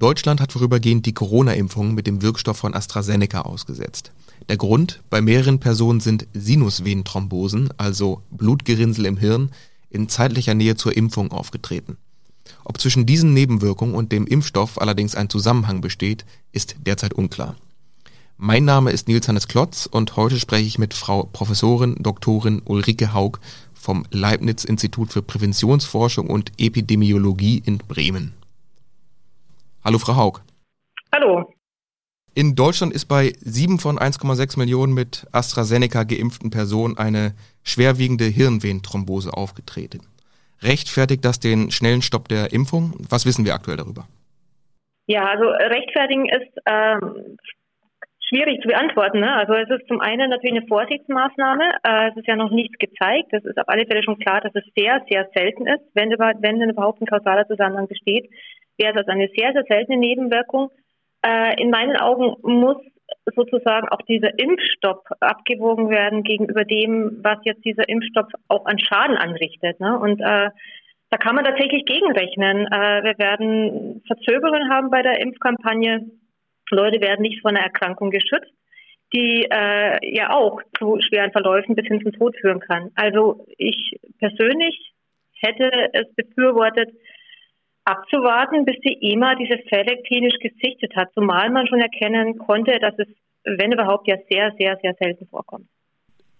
Deutschland hat vorübergehend die Corona-Impfung mit dem Wirkstoff von AstraZeneca ausgesetzt. Der Grund, bei mehreren Personen sind Sinusvenenthrombosen, also Blutgerinnsel im Hirn, in zeitlicher Nähe zur Impfung aufgetreten. Ob zwischen diesen Nebenwirkungen und dem Impfstoff allerdings ein Zusammenhang besteht, ist derzeit unklar. Mein Name ist Nils Hannes Klotz und heute spreche ich mit Frau Professorin Doktorin Ulrike Haug vom Leibniz Institut für Präventionsforschung und Epidemiologie in Bremen. Hallo Frau Haug. Hallo. In Deutschland ist bei sieben von 1,6 Millionen mit AstraZeneca geimpften Personen eine schwerwiegende Hirnvenenthrombose aufgetreten. Rechtfertigt das den schnellen Stopp der Impfung? Was wissen wir aktuell darüber? Ja, also rechtfertigen ist ähm, schwierig zu beantworten. Ne? Also es ist zum einen natürlich eine Vorsichtsmaßnahme. Äh, es ist ja noch nichts gezeigt. Es ist auf alle Fälle schon klar, dass es sehr, sehr selten ist, wenn, überhaupt, wenn überhaupt ein kausaler Zusammenhang besteht wäre das eine sehr, sehr seltene Nebenwirkung. Äh, in meinen Augen muss sozusagen auch dieser Impfstopp abgewogen werden gegenüber dem, was jetzt dieser Impfstopp auch an Schaden anrichtet. Ne? Und äh, da kann man tatsächlich gegenrechnen. Äh, wir werden Verzögerungen haben bei der Impfkampagne. Leute werden nicht von einer Erkrankung geschützt, die äh, ja auch zu schweren Verläufen bis hin zum Tod führen kann. Also ich persönlich hätte es befürwortet, abzuwarten, bis die EMA diese Fälle klinisch gesichtet hat, zumal man schon erkennen konnte, dass es, wenn überhaupt, ja sehr, sehr, sehr selten vorkommt.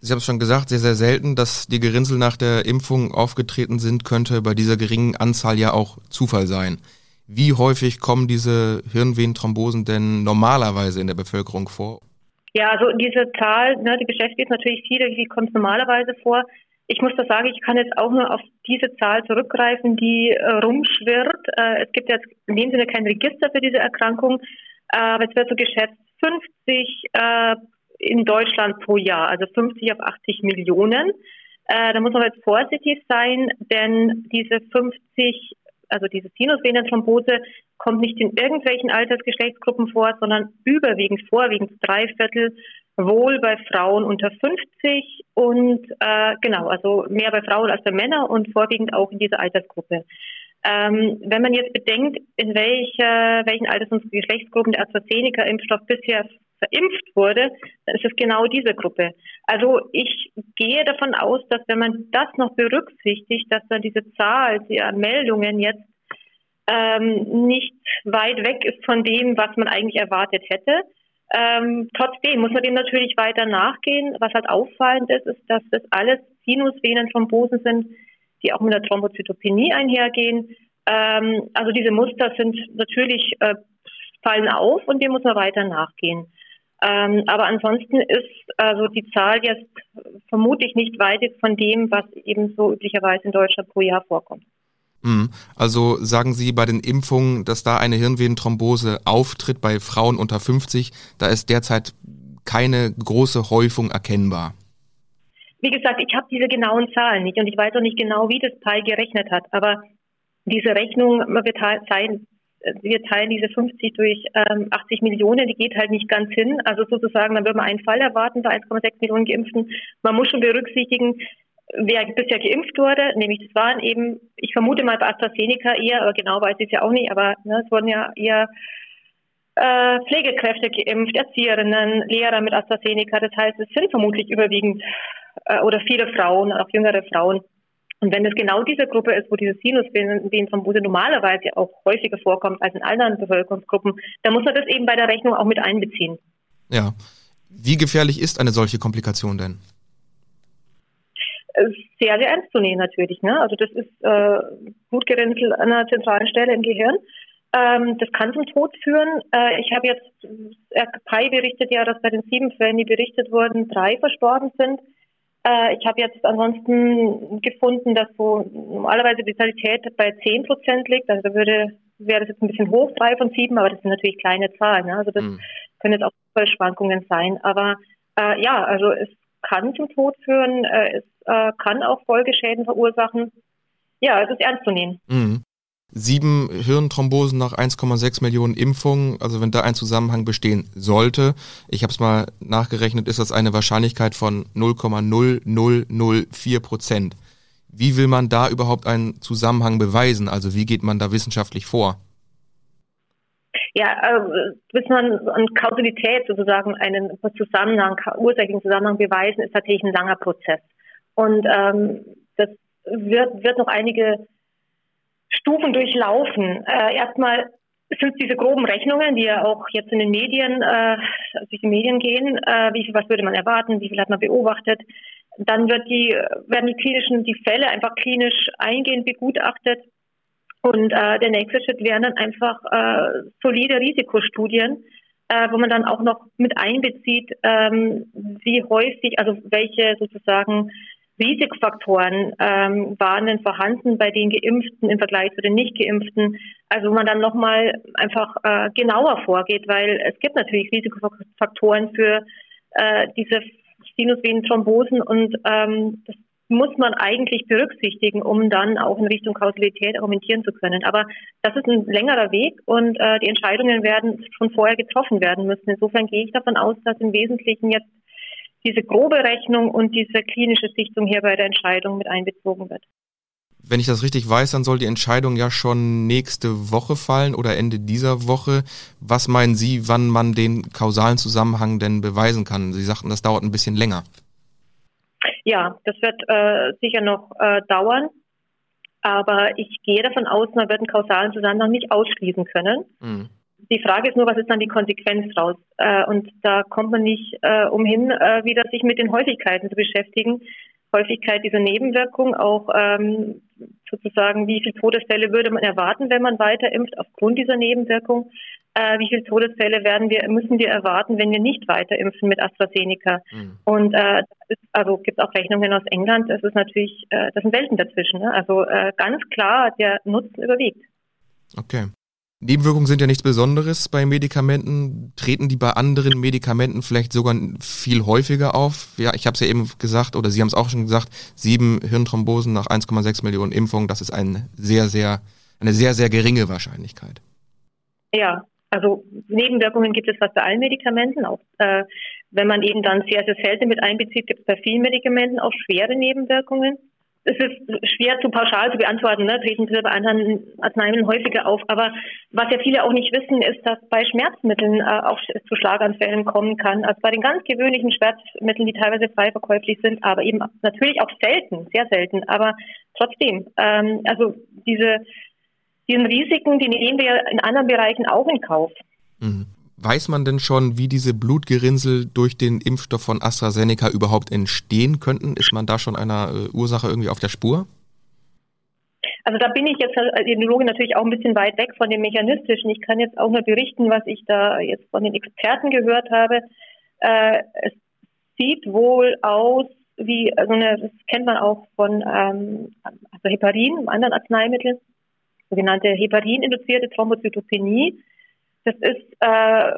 Sie haben es schon gesagt, sehr, sehr selten, dass die Gerinnsel nach der Impfung aufgetreten sind, könnte bei dieser geringen Anzahl ja auch Zufall sein. Wie häufig kommen diese Hirnvenenthrombosen denn normalerweise in der Bevölkerung vor? Ja, also diese Zahl, ne, die beschäftigt natürlich viele, wie kommt es normalerweise vor? Ich muss da sagen, ich kann jetzt auch nur auf diese Zahl zurückgreifen, die äh, rumschwirrt. Äh, es gibt jetzt in dem Sinne kein Register für diese Erkrankung, äh, aber es wird so geschätzt 50 äh, in Deutschland pro Jahr, also 50 auf 80 Millionen. Äh, da muss man jetzt vorsichtig sein, denn diese 50, also diese Sinusvenenthrombose kommt nicht in irgendwelchen Altersgeschlechtsgruppen vor, sondern überwiegend, vorwiegend drei Viertel wohl bei Frauen unter 50 und äh, genau, also mehr bei Frauen als bei Männern und vorwiegend auch in dieser Altersgruppe. Ähm, wenn man jetzt bedenkt, in welcher, welchen Alters- und Geschlechtsgruppen der AstraZeneca-Impfstoff bisher verimpft wurde, dann ist es genau diese Gruppe. Also ich gehe davon aus, dass wenn man das noch berücksichtigt, dass dann diese Zahl der Meldungen jetzt ähm, nicht weit weg ist von dem, was man eigentlich erwartet hätte. Ähm, trotzdem muss man dem natürlich weiter nachgehen. Was halt auffallend ist, ist, dass das alles Sinusvenenthrombosen sind, die auch mit der Thrombozytopenie einhergehen. Ähm, also diese Muster sind natürlich äh, fallen auf und dem muss man weiter nachgehen. Ähm, aber ansonsten ist also die Zahl jetzt vermutlich nicht weit von dem, was eben so üblicherweise in Deutschland pro Jahr vorkommt. Mhm. Also sagen Sie bei den Impfungen, dass da eine Hirnvenenthrombose auftritt bei Frauen unter 50, da ist derzeit keine große Häufung erkennbar. Wie gesagt, ich habe diese genauen Zahlen nicht und ich weiß auch nicht genau, wie das PI gerechnet hat. Aber diese Rechnung, wir teilen, wir teilen diese 50 durch ähm, 80 Millionen, die geht halt nicht ganz hin. Also sozusagen, dann würde man einen Fall erwarten bei 1,6 Millionen Geimpften. Man muss schon berücksichtigen, wer bisher geimpft wurde, nämlich das waren eben, ich vermute mal bei AstraZeneca eher, aber genau weiß ich es ja auch nicht, aber ne, es wurden ja eher äh, Pflegekräfte geimpft, Erzieherinnen, Lehrer mit AstraZeneca. Das heißt, es sind vermutlich überwiegend äh, oder viele Frauen, auch jüngere Frauen. Und wenn es genau diese Gruppe ist, wo diese Sinusvenenthrombose normalerweise auch häufiger vorkommt als in anderen Bevölkerungsgruppen, dann muss man das eben bei der Rechnung auch mit einbeziehen. Ja. Wie gefährlich ist eine solche Komplikation denn? Sehr, sehr ernst zu nehmen natürlich. Ne? Also das ist äh, Blutgerinnsel an einer zentralen Stelle im Gehirn. Ähm, das kann zum Tod führen. Äh, ich habe jetzt, RKPI berichtet ja, dass bei den sieben Fällen, die berichtet wurden, drei verstorben sind. Äh, ich habe jetzt ansonsten gefunden, dass so normalerweise die Letalität bei zehn Prozent liegt. Also da würde wäre das jetzt ein bisschen hoch, drei von sieben, aber das sind natürlich kleine Zahlen. Ne? Also das mhm. können jetzt auch Schwankungen sein. Aber äh, ja, also es kann zum Tod führen, äh, es äh, kann auch Folgeschäden verursachen. Ja, es ist ernst zu nehmen. Mhm. Sieben Hirnthrombosen nach 1,6 Millionen Impfungen, also wenn da ein Zusammenhang bestehen sollte, ich habe es mal nachgerechnet, ist das eine Wahrscheinlichkeit von 0,0004 Prozent. Wie will man da überhaupt einen Zusammenhang beweisen? Also wie geht man da wissenschaftlich vor? Ja, äh, bis man an Kausalität sozusagen einen Zusammenhang, ursächlichen Zusammenhang beweisen, ist tatsächlich ein langer Prozess. Und ähm, das wird, wird noch einige Stufen durchlaufen. Äh, erstmal sind diese groben Rechnungen, die ja auch jetzt in den Medien, äh, durch die Medien gehen, äh, wie viel, was würde man erwarten, wie viel hat man beobachtet. Dann wird die, werden die klinischen, die Fälle einfach klinisch eingehend begutachtet. Und äh, der nächste Schritt wären dann einfach äh, solide Risikostudien, äh, wo man dann auch noch mit einbezieht, ähm, wie häufig, also welche sozusagen Risikofaktoren ähm, waren denn vorhanden bei den Geimpften im Vergleich zu den Nicht-Geimpften? Also wo man dann nochmal einfach äh, genauer vorgeht, weil es gibt natürlich Risikofaktoren für äh, diese Sinusvenenthrombosen und ähm, das muss man eigentlich berücksichtigen, um dann auch in Richtung Kausalität argumentieren zu können. Aber das ist ein längerer Weg und äh, die Entscheidungen werden schon vorher getroffen werden müssen. Insofern gehe ich davon aus, dass im Wesentlichen jetzt diese grobe Rechnung und diese klinische Sichtung hier bei der Entscheidung mit einbezogen wird. Wenn ich das richtig weiß, dann soll die Entscheidung ja schon nächste Woche fallen oder Ende dieser Woche. Was meinen Sie, wann man den kausalen Zusammenhang denn beweisen kann? Sie sagten, das dauert ein bisschen länger. Ja, das wird äh, sicher noch äh, dauern. Aber ich gehe davon aus, man wird einen kausalen Zusammenhang nicht ausschließen können. Mhm. Die Frage ist nur, was ist dann die Konsequenz raus? Äh, und da kommt man nicht äh, umhin, äh, wieder sich mit den Häufigkeiten zu beschäftigen. Häufigkeit dieser Nebenwirkung, auch ähm, sozusagen, wie viele Todesfälle würde man erwarten, wenn man weiter impft aufgrund dieser Nebenwirkung? Äh, wie viele Todesfälle werden wir, müssen wir erwarten, wenn wir nicht weiter impfen mit AstraZeneca? Mhm. Und äh, also gibt es auch Rechnungen aus England, das ist natürlich, äh, das sind Welten dazwischen. Ne? Also äh, ganz klar, der Nutzen überwiegt. Okay. Nebenwirkungen sind ja nichts Besonderes bei Medikamenten. Treten die bei anderen Medikamenten vielleicht sogar viel häufiger auf? Ja, ich habe es ja eben gesagt, oder Sie haben es auch schon gesagt, sieben Hirnthrombosen nach 1,6 Millionen Impfungen, das ist ein sehr, sehr, eine sehr, sehr geringe Wahrscheinlichkeit. Ja, also Nebenwirkungen gibt es fast bei allen Medikamenten. Auch äh, wenn man eben dann sehr, sehr selten mit einbezieht, gibt es bei vielen Medikamenten auch schwere Nebenwirkungen es ist schwer zu pauschal zu beantworten, ne? treten sie bei anderen Arzneimitteln häufiger auf. Aber was ja viele auch nicht wissen, ist, dass bei Schmerzmitteln äh, auch zu Schlaganfällen kommen kann. Also bei den ganz gewöhnlichen Schmerzmitteln, die teilweise frei verkäuflich sind, aber eben natürlich auch selten, sehr selten. Aber trotzdem, ähm, also diese, diesen Risiken, die nehmen wir ja in anderen Bereichen auch in Kauf. Mhm. Weiß man denn schon, wie diese Blutgerinnsel durch den Impfstoff von AstraZeneca überhaupt entstehen könnten? Ist man da schon einer äh, Ursache irgendwie auf der Spur? Also da bin ich jetzt als Ethnologe natürlich auch ein bisschen weit weg von dem Mechanistischen. Ich kann jetzt auch nur berichten, was ich da jetzt von den Experten gehört habe. Äh, es sieht wohl aus wie, also eine, das kennt man auch von ähm, also Heparin, anderen Arzneimitteln, sogenannte Heparin-induzierte Thrombozytopenie. Das ist äh,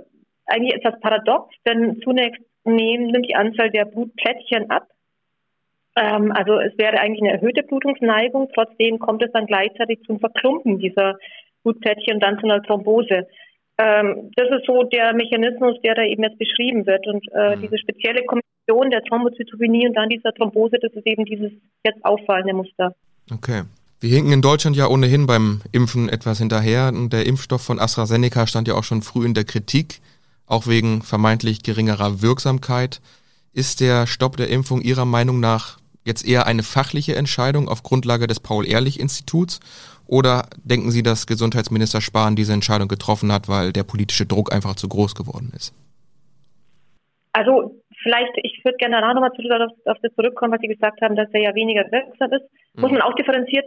eigentlich etwas paradox, denn zunächst nehmen, nimmt die Anzahl der Blutplättchen ab. Ähm, also es wäre eigentlich eine erhöhte Blutungsneigung, trotzdem kommt es dann gleichzeitig zum Verklumpen dieser Blutplättchen und dann zu einer Thrombose. Ähm, das ist so der Mechanismus, der da eben jetzt beschrieben wird. Und äh, mhm. diese spezielle Kombination der Thrombozytopenie und dann dieser Thrombose, das ist eben dieses jetzt auffallende Muster. Okay. Wir hinken in Deutschland ja ohnehin beim Impfen etwas hinterher und der Impfstoff von AstraZeneca stand ja auch schon früh in der Kritik, auch wegen vermeintlich geringerer Wirksamkeit. Ist der Stopp der Impfung Ihrer Meinung nach jetzt eher eine fachliche Entscheidung auf Grundlage des Paul-Ehrlich-Instituts oder denken Sie, dass Gesundheitsminister Spahn diese Entscheidung getroffen hat, weil der politische Druck einfach zu groß geworden ist? Also vielleicht, ich würde gerne danach nochmal auf, auf das zurückkommen, was Sie gesagt haben, dass er ja weniger wirksam ist. Muss mhm. man auch differenziert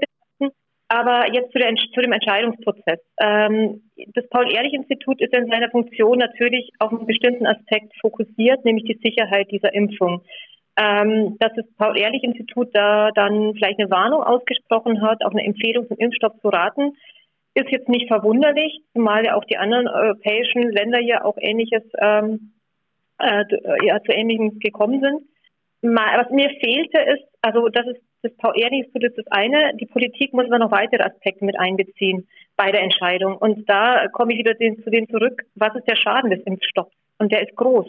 aber jetzt zu, der, zu dem Entscheidungsprozess. Ähm, das Paul-Ehrlich-Institut ist in seiner Funktion natürlich auf einen bestimmten Aspekt fokussiert, nämlich die Sicherheit dieser Impfung. Ähm, dass das Paul-Ehrlich-Institut da dann vielleicht eine Warnung ausgesprochen hat, auch eine Empfehlung zum Impfstoff zu raten, ist jetzt nicht verwunderlich, zumal ja auch die anderen europäischen Länder ja auch ähnliches ähm, äh, ja, zu ähnlichem gekommen sind. Was mir fehlte ist, also das ist das VR-Institut ist das eine. Die Politik muss aber noch weitere Aspekte mit einbeziehen bei der Entscheidung. Und da komme ich wieder zu dem zurück, was ist der Schaden des Impfstoffs? Und der ist groß.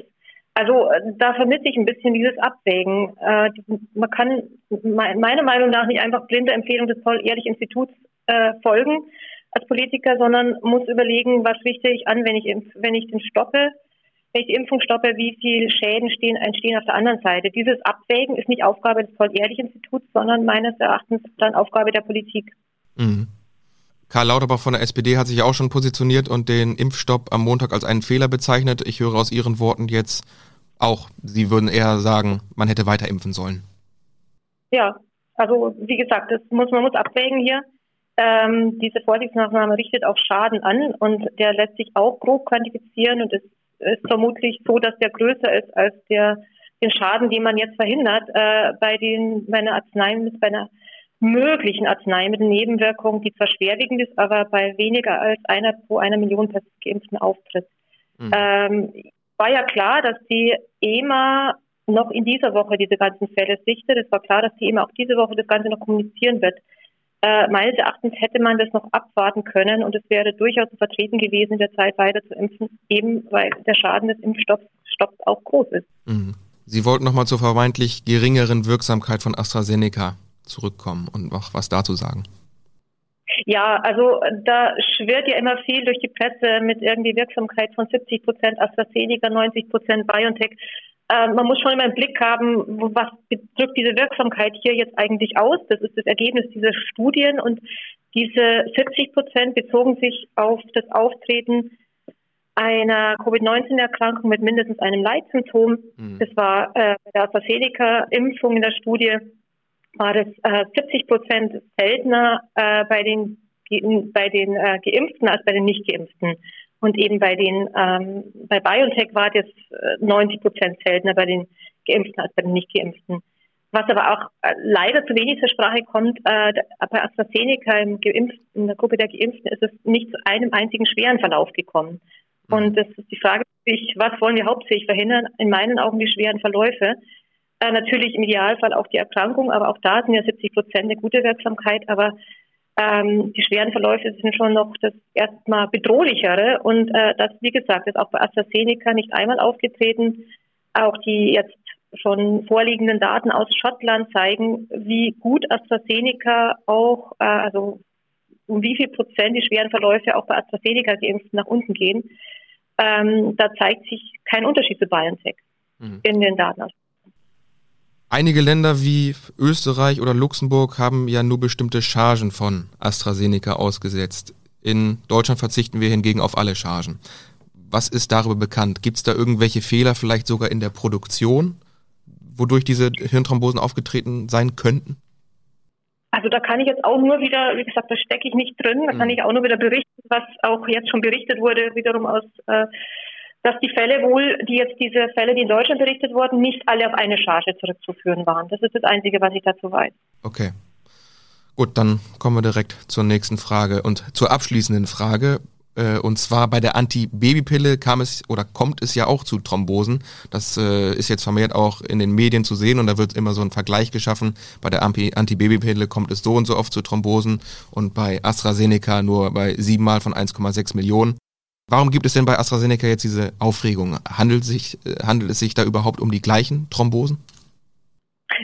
Also äh, da vermisse ich ein bisschen dieses Abwägen. Äh, man kann meiner Meinung nach nicht einfach blinde Empfehlungen des Paul-Ehrlich-Instituts äh, folgen, als Politiker, sondern muss überlegen, was richte ich an, wenn ich, wenn ich den stoppe, Impfung stoppe, wie viele Schäden stehen, entstehen auf der anderen Seite. Dieses Abwägen ist nicht Aufgabe des Paul-Ehrlich-Instituts, sondern meines Erachtens dann Aufgabe der Politik. Mhm. Karl Lauterbach von der SPD hat sich auch schon positioniert und den Impfstopp am Montag als einen Fehler bezeichnet. Ich höre aus Ihren Worten jetzt auch, Sie würden eher sagen, man hätte weiter impfen sollen. Ja, also wie gesagt, das muss, man muss abwägen hier. Ähm, diese Vorsichtsmaßnahme richtet auch Schaden an und der lässt sich auch grob quantifizieren und es ist vermutlich so, dass der größer ist als der den Schaden, den man jetzt verhindert äh, bei den bei einer Arzneimittel, bei einer möglichen Arzneimittelnebenwirkung, die zwar schwerwiegend ist, aber bei weniger als einer pro einer Million Geimpften auftritt. Mhm. Ähm, war ja klar, dass die EMA noch in dieser Woche diese ganzen Fälle sichtet. Es war klar, dass die EMA auch diese Woche das Ganze noch kommunizieren wird. Äh, meines Erachtens hätte man das noch abwarten können und es wäre durchaus vertreten gewesen, in der Zeit weiter zu impfen, eben weil der Schaden des Impfstoffs auch groß ist. Mhm. Sie wollten noch mal zur vermeintlich geringeren Wirksamkeit von AstraZeneca zurückkommen und noch was dazu sagen. Ja, also da schwirrt ja immer viel durch die Presse mit irgendwie Wirksamkeit von 70 Prozent AstraZeneca, 90 Prozent BioNTech. Äh, man muss schon immer im Blick haben, was drückt diese Wirksamkeit hier jetzt eigentlich aus. Das ist das Ergebnis dieser Studien und diese 70 Prozent bezogen sich auf das Auftreten einer Covid-19-Erkrankung mit mindestens einem Leitsymptom. Mhm. Das war äh, bei der AstraZeneca-Impfung in der Studie war das äh, 70 Prozent seltener äh, bei den bei den äh, Geimpften als bei den Nicht-Geimpften. Und eben bei den ähm, bei BioNTech war das 90 äh, Prozent seltener bei den Geimpften als bei den Nicht-Geimpften. Was aber auch äh, leider zu wenig zur Sprache kommt, äh, bei AstraZeneca im Geimpften, in der Gruppe der Geimpften ist es nicht zu einem einzigen schweren Verlauf gekommen. Mhm. Und das ist die Frage, was wollen wir hauptsächlich verhindern? In meinen Augen die schweren Verläufe. Äh, natürlich im Idealfall auch die Erkrankung, aber auch da sind ja 70 Prozent eine gute Wirksamkeit. Aber ähm, die schweren Verläufe sind schon noch das erstmal bedrohlichere. Und äh, das, wie gesagt, ist auch bei AstraZeneca nicht einmal aufgetreten. Auch die jetzt schon vorliegenden Daten aus Schottland zeigen, wie gut AstraZeneca auch, äh, also um wie viel Prozent die schweren Verläufe auch bei AstraZeneca geimpft nach unten gehen. Ähm, da zeigt sich kein Unterschied zu BioNTech mhm. in den Daten aus Einige Länder wie Österreich oder Luxemburg haben ja nur bestimmte Chargen von AstraZeneca ausgesetzt. In Deutschland verzichten wir hingegen auf alle Chargen. Was ist darüber bekannt? Gibt es da irgendwelche Fehler, vielleicht sogar in der Produktion, wodurch diese Hirnthrombosen aufgetreten sein könnten? Also da kann ich jetzt auch nur wieder, wie gesagt, da stecke ich nicht drin, da kann mhm. ich auch nur wieder berichten, was auch jetzt schon berichtet wurde, wiederum aus äh, dass die Fälle wohl, die jetzt diese Fälle, die in Deutschland berichtet wurden, nicht alle auf eine Charge zurückzuführen waren. Das ist das Einzige, was ich dazu weiß. Okay. Gut, dann kommen wir direkt zur nächsten Frage und zur abschließenden Frage. Äh, und zwar bei der Antibabypille kam es oder kommt es ja auch zu Thrombosen. Das äh, ist jetzt vermehrt auch in den Medien zu sehen und da wird immer so ein Vergleich geschaffen. Bei der Antibabypille kommt es so und so oft zu Thrombosen und bei AstraZeneca nur bei siebenmal von 1,6 Millionen. Warum gibt es denn bei AstraZeneca jetzt diese Aufregung? Handelt, sich, äh, handelt es sich da überhaupt um die gleichen Thrombosen?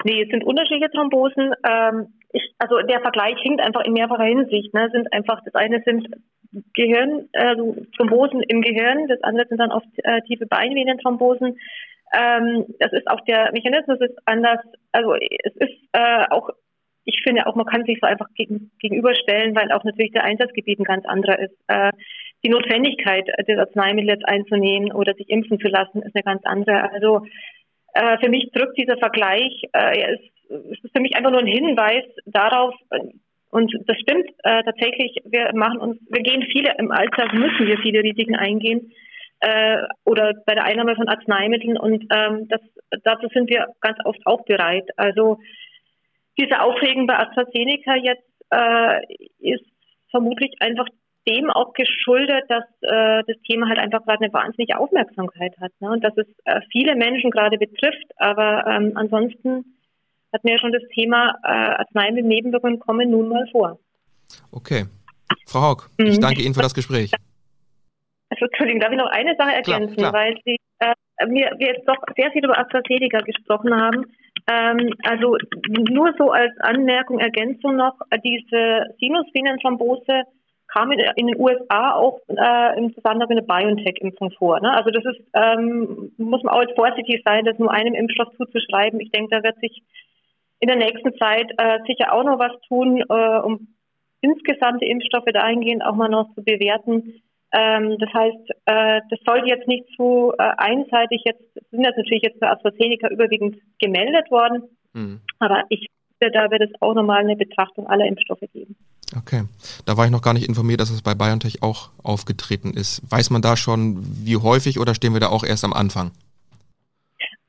Nee, es sind unterschiedliche Thrombosen. Ähm, ich, also der Vergleich hinkt einfach in mehrfacher Hinsicht. Ne? Sind einfach, das eine sind Gehirn, also Thrombosen im Gehirn, das andere sind dann oft äh, tiefe Beinvenenthrombosen. Ähm, das ist auch der Mechanismus ist anders. Also es ist äh, auch, ich finde auch, man kann sich so einfach gegen, gegenüberstellen, weil auch natürlich der Einsatzgebiet ein ganz anderer ist. Äh, die Notwendigkeit, das Arzneimittel jetzt einzunehmen oder sich impfen zu lassen, ist eine ganz andere. Also äh, für mich drückt dieser Vergleich, äh, ist, ist für mich einfach nur ein Hinweis darauf, äh, und das stimmt äh, tatsächlich, wir machen uns, wir gehen viele im Alltag, müssen wir viele Risiken eingehen äh, oder bei der Einnahme von Arzneimitteln und ähm, das, dazu sind wir ganz oft auch bereit. Also diese Aufregung bei AstraZeneca jetzt äh, ist vermutlich einfach dem auch geschuldet, dass äh, das Thema halt einfach gerade eine wahnsinnige Aufmerksamkeit hat ne? und dass es äh, viele Menschen gerade betrifft. Aber ähm, ansonsten hat mir ja schon das Thema äh, Arzneimittel-Nebenwirkungen kommen nun mal vor. Okay. Frau Haug, mhm. ich danke Ihnen für das Gespräch. Also, Entschuldigung, darf ich noch eine Sache ergänzen, klar, klar. weil Sie, äh, wir, wir jetzt doch sehr viel über AstraZeneca gesprochen haben. Ähm, also nur so als Anmerkung, Ergänzung noch, diese Sinusvenenthrombose kam in, in den USA auch äh, im Zusammenhang mit einer BioNTech-Impfung vor. Ne? Also das ist, ähm, muss man auch jetzt vorsichtig sein, das nur einem Impfstoff zuzuschreiben. Ich denke, da wird sich in der nächsten Zeit äh, sicher auch noch was tun, äh, um insgesamt die Impfstoffe dahingehend auch mal noch zu bewerten. Ähm, das heißt, äh, das sollte jetzt nicht zu äh, einseitig jetzt, sind jetzt natürlich jetzt für AstraZeneca überwiegend gemeldet worden, mhm. aber ich da wird es auch nochmal eine Betrachtung aller Impfstoffe geben. Okay, da war ich noch gar nicht informiert, dass es bei BioNTech auch aufgetreten ist. Weiß man da schon, wie häufig oder stehen wir da auch erst am Anfang?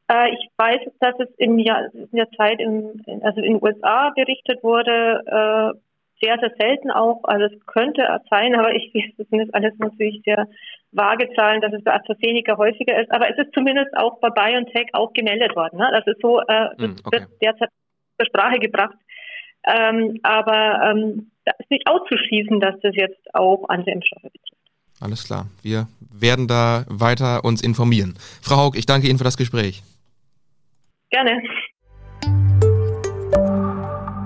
Äh, ich weiß, dass es in, Jahr, in der Zeit, in, also in den USA berichtet wurde, äh, sehr, sehr selten auch. Also es könnte sein, aber ich, das sind jetzt alles natürlich sehr vage Zahlen, dass es bei AstraZeneca häufiger ist. Aber es ist zumindest auch bei BioNTech auch gemeldet worden. Ne? Also so, äh, das hm, okay. wird derzeit zur Sprache gebracht. Ähm, aber ähm, da ist nicht auszuschließen, dass das jetzt auch andere Impfstoffe betrifft. Alles klar. Wir werden da weiter uns informieren. Frau Haug, ich danke Ihnen für das Gespräch. Gerne.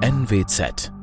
NWZ